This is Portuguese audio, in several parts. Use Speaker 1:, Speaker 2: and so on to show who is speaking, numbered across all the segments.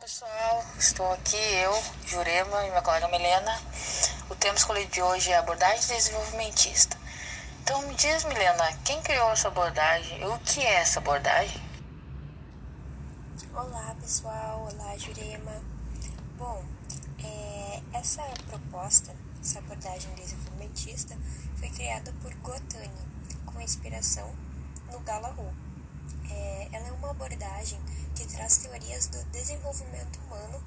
Speaker 1: pessoal, estou aqui, eu, Jurema e minha colega Milena. O tema escolhido de hoje é abordagem desenvolvimentista. Então me diz, Milena, quem criou essa abordagem e o que é essa abordagem?
Speaker 2: Olá pessoal, olá Jurema. Bom, é, essa proposta, essa abordagem desenvolvimentista, foi criada por Gotani, com inspiração no Galahu. É, ela é uma abordagem que traz teorias do desenvolvimento humano,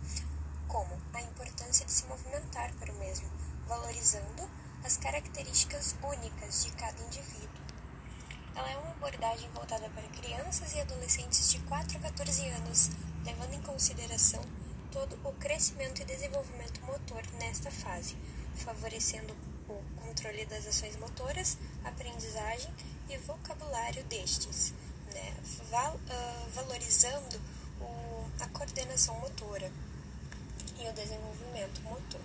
Speaker 2: como a importância de se movimentar para o mesmo, valorizando as características únicas de cada indivíduo. Ela é uma abordagem voltada para crianças e adolescentes de 4 a 14 anos, levando em consideração todo o crescimento e desenvolvimento motor nesta fase, favorecendo o controle das ações motoras, aprendizagem e vocabulário destes, né? Val, uh, valorizando o, a coordenação motora e o desenvolvimento motor.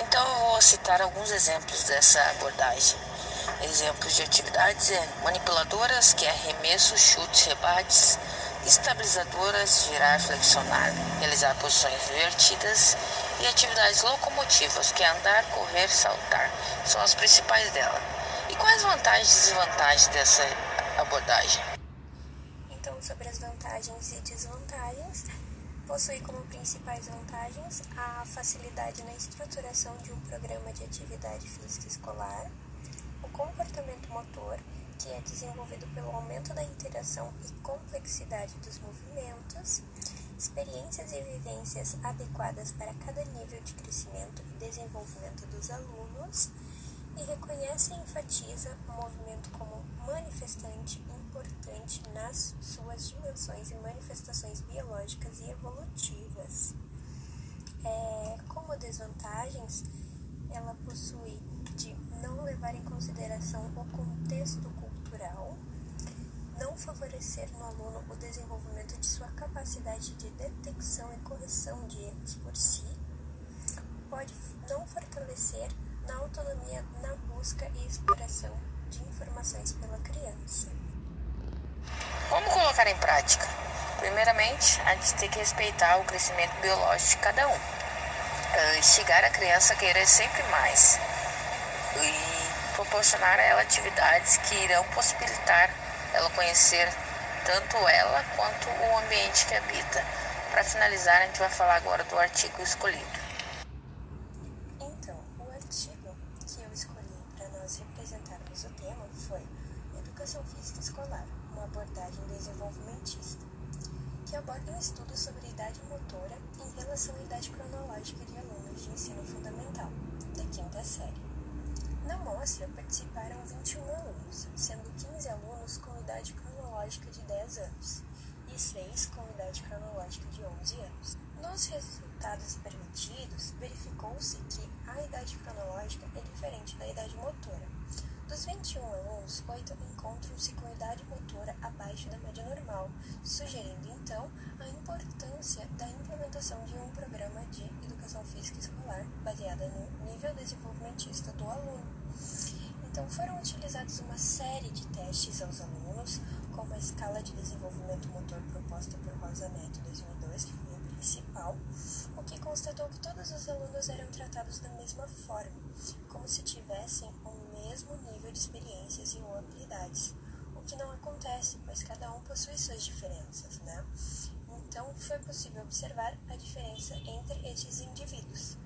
Speaker 1: Então eu vou citar alguns exemplos dessa abordagem. Exemplos de atividades é manipuladoras, que é arremesso, chutes, rebates, estabilizadoras, girar, flexionar, realizar posições invertidas e atividades locomotivas, que é andar, correr, saltar. São as principais dela. E quais vantagens e desvantagens dessa abordagem?
Speaker 2: Então, sobre as vantagens e desvantagens, possui como principais vantagens a facilidade na estruturação de um programa de atividade física escolar, o comportamento motor, que é desenvolvido pelo aumento da interação e complexidade dos movimentos, experiências e vivências adequadas para cada nível de crescimento e desenvolvimento dos alunos, e reconhece e enfatiza o movimento como manifestante importante nas suas dimensões e manifestações biológicas e evolutivas. É, como desvantagens, ela possui de não levar em consideração o contexto cultural, não favorecer no aluno o desenvolvimento de sua capacidade de detecção e correção de erros por si, pode não fortalecer na autonomia na busca e exploração de informações pela criança.
Speaker 1: Como colocar em prática? Primeiramente, a gente tem que respeitar o crescimento biológico de cada um. Uh, instigar a criança a querer sempre mais. E proporcionar a ela atividades que irão possibilitar ela conhecer tanto ela quanto o ambiente que habita. Para finalizar, a gente vai falar agora do artigo escolhido.
Speaker 2: representarmos o tema foi Educação Física Escolar, uma abordagem desenvolvimentista, que aborda um estudo sobre idade motora em relação à idade cronológica de alunos de ensino fundamental, da quinta série. Na mostra participaram 21 alunos, sendo 15 alunos com idade cronológica de 10 anos e 6 com idade cronológica de 11 anos. Nos resultados permitidos, verificou-se que a idade cronológica é diferente da idade motora. Dos 21 alunos, 8 encontram-se com idade motora abaixo da média normal, sugerindo então a importância da implementação de um programa de educação física escolar baseada no nível desenvolvimentista do aluno. Então foram utilizados uma série de testes aos alunos, como a escala de desenvolvimento motor proposta por Rosa Neto 2002, que foi principal, o que constatou que todos os alunos eram tratados da mesma forma, como se tivessem o mesmo nível de experiências e ou habilidades, o que não acontece, pois cada um possui suas diferenças, né? Então foi possível observar a diferença entre estes indivíduos,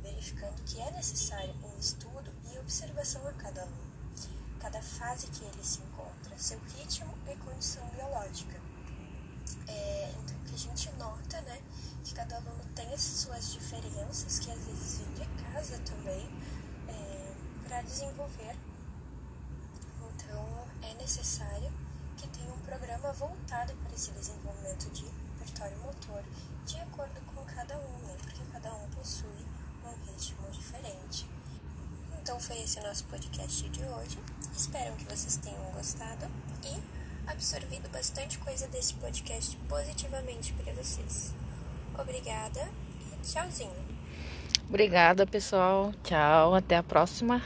Speaker 2: verificando que é necessário um estudo e observação a cada aluno, cada fase que ele se encontra, seu ritmo e condição biológica. É, então, que a gente nota, né, que cada aluno tem as suas diferenças, que às vezes vem de casa também, é, para desenvolver. Então, é necessário que tenha um programa voltado para esse desenvolvimento de repertório motor, de acordo com cada um, né, porque cada um possui um ritmo diferente. Então foi esse nosso podcast de hoje. Espero que vocês tenham gostado e absorvido bastante coisa desse podcast positivamente para vocês. Obrigada e tchauzinho.
Speaker 1: Obrigada, pessoal. Tchau, até a próxima.